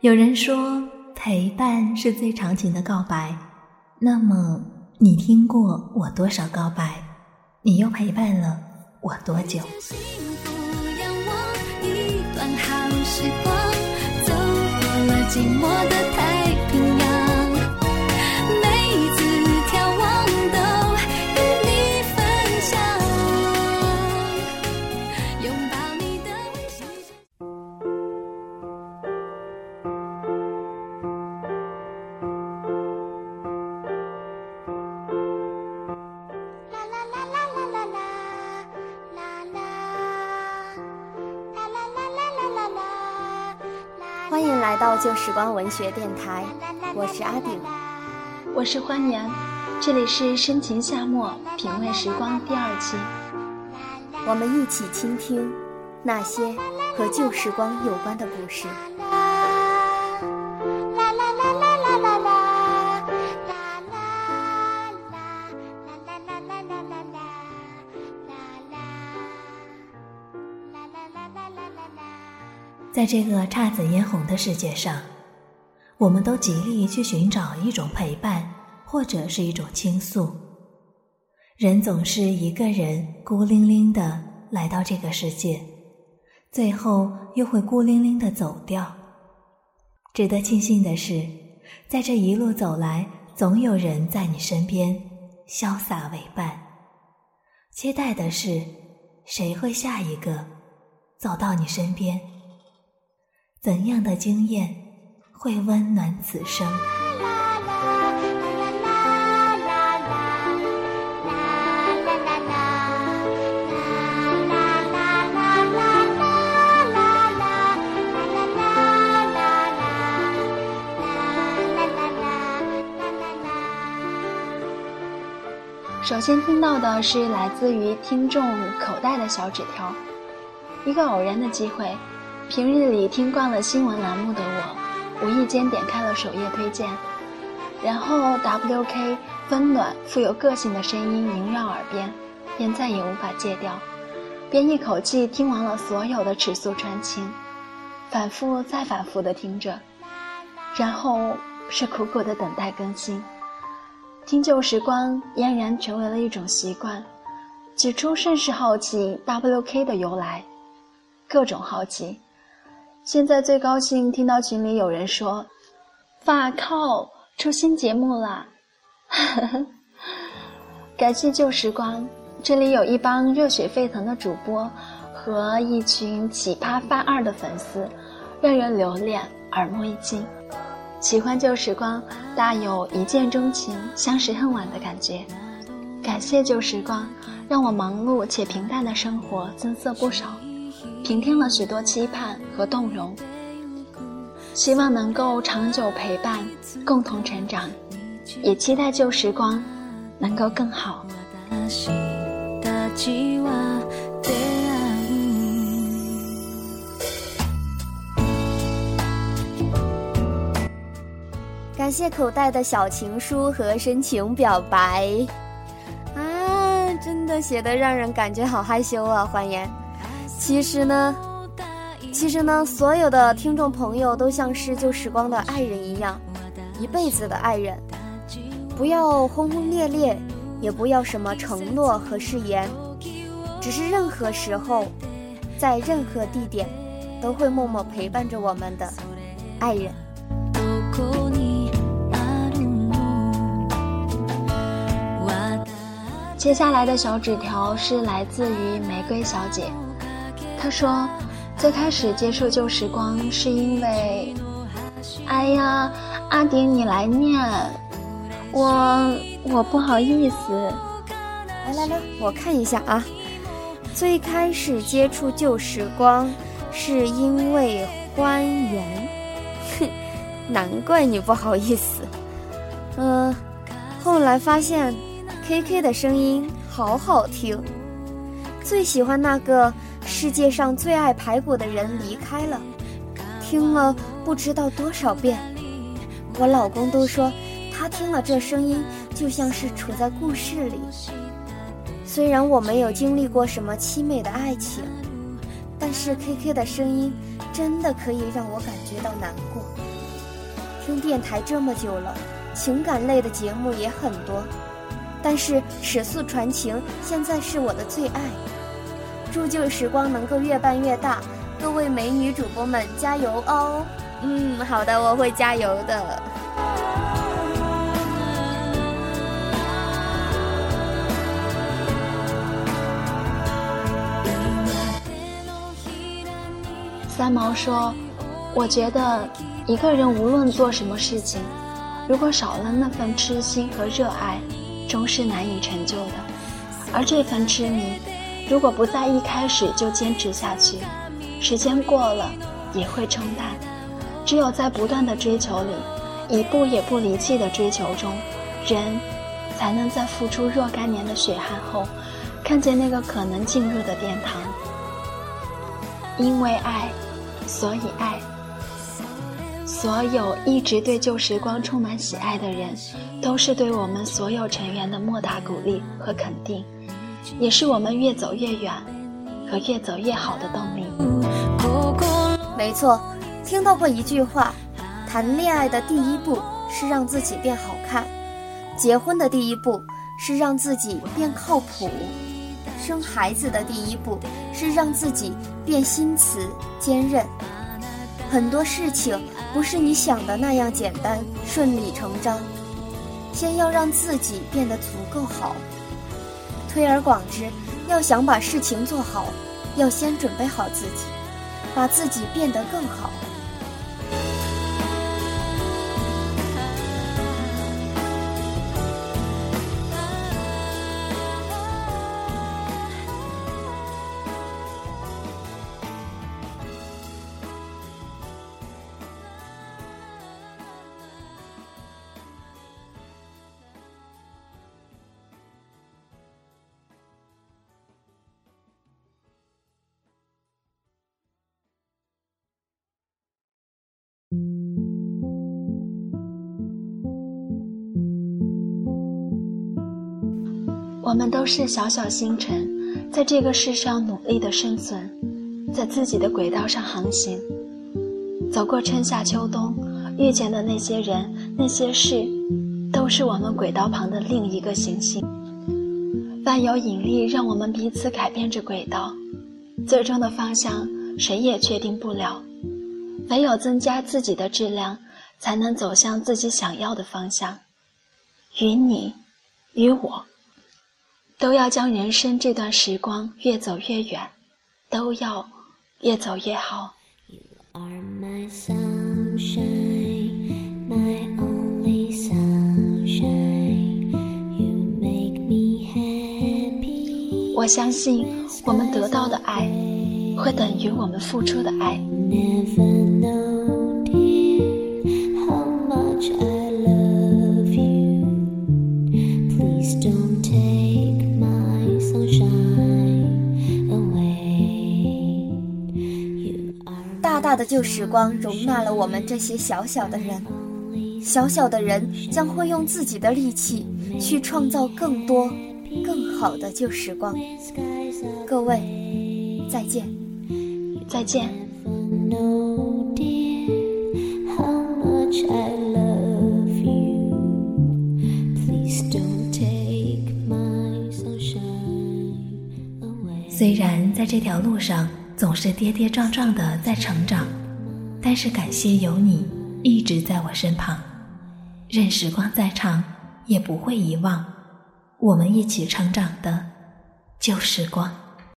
有人说，陪伴是最长情的告白。那么，你听过我多少告白？你又陪伴了我多久？幸福，仰望一段好时光寂寞的太欢迎来到旧时光文学电台，我是阿顶，我是欢颜，这里是深情夏末品味时光第二期，我们一起倾听那些和旧时光有关的故事。在这个姹紫嫣红的世界上，我们都极力去寻找一种陪伴，或者是一种倾诉。人总是一个人孤零零的来到这个世界，最后又会孤零零的走掉。值得庆幸的是，在这一路走来，总有人在你身边潇洒为伴。期待的是，谁会下一个走到你身边？怎样的经验会温暖此生？首先听到的是来自于听众口袋的小纸条，一个偶然的机会。平日里听惯了新闻栏目的我，无意间点开了首页推荐，然后 WK 温暖富有个性的声音萦绕耳边，便再也无法戒掉，便一口气听完了所有的尺素传情，反复再反复的听着，然后是苦苦的等待更新，听旧时光俨然成为了一种习惯，起初甚是好奇 WK 的由来，各种好奇。现在最高兴听到群里有人说：“法靠出新节目了！” 感谢旧时光，这里有一帮热血沸腾的主播和一群奇葩范二的粉丝，让人留恋、耳目一新。喜欢旧时光，大有一见钟情、相识恨晚的感觉。感谢旧时光，让我忙碌且平淡的生活增色不少。平添了许多期盼和动容，希望能够长久陪伴，共同成长，也期待旧时光能够更好。感谢口袋的小情书和深情表白，啊，真的写的让人感觉好害羞啊，欢颜。其实呢，其实呢，所有的听众朋友都像是旧时光的爱人一样，一辈子的爱人。不要轰轰烈烈，也不要什么承诺和誓言，只是任何时候，在任何地点，都会默默陪伴着我们的爱人。接下来的小纸条是来自于玫瑰小姐。他说：“最开始接触旧时光是因为，哎呀，阿顶你来念，我我不好意思。来来来，我看一下啊。最开始接触旧时光是因为欢颜，哼，难怪你不好意思。嗯，后来发现 K K 的声音好好听，最喜欢那个。”世界上最爱排骨的人离开了，听了不知道多少遍，我老公都说，他听了这声音就像是处在故事里。虽然我没有经历过什么凄美的爱情，但是 K K 的声音真的可以让我感觉到难过。听电台这么久了，情感类的节目也很多，但是《尺素传情》现在是我的最爱。祝旧时光能够越办越大，各位美女主播们加油哦！嗯，好的，我会加油的。三毛说：“我觉得一个人无论做什么事情，如果少了那份痴心和热爱，终是难以成就的。而这份痴迷，如果不在一开始就坚持下去，时间过了也会冲淡。只有在不断的追求里，一步也不离弃的追求中，人才能在付出若干年的血汗后，看见那个可能进入的殿堂。因为爱。”所以，爱所有一直对旧时光充满喜爱的人，都是对我们所有成员的莫大鼓励和肯定，也是我们越走越远和越走越好的动力。没错，听到过一句话：谈恋爱的第一步是让自己变好看，结婚的第一步是让自己变靠谱。生孩子的第一步是让自己变心慈坚韧。很多事情不是你想的那样简单顺理成章，先要让自己变得足够好。推而广之，要想把事情做好，要先准备好自己，把自己变得更好。我们都是小小星辰，在这个世上努力的生存，在自己的轨道上航行，走过春夏秋冬，遇见的那些人、那些事，都是我们轨道旁的另一个行星。万有引力让我们彼此改变着轨道，最终的方向谁也确定不了。唯有增加自己的质量，才能走向自己想要的方向。与你，与我。都要将人生这段时光越走越远，都要越走越好。我相信，我们得到的爱，会等于我们付出的爱。的旧时光容纳了我们这些小小的人，小小的人将会用自己的力气去创造更多、更好的旧时光。各位，再见，再见。虽然在这条路上。总是跌跌撞撞的在成长，但是感谢有你一直在我身旁，任时光再长也不会遗忘我们一起成长的旧时光。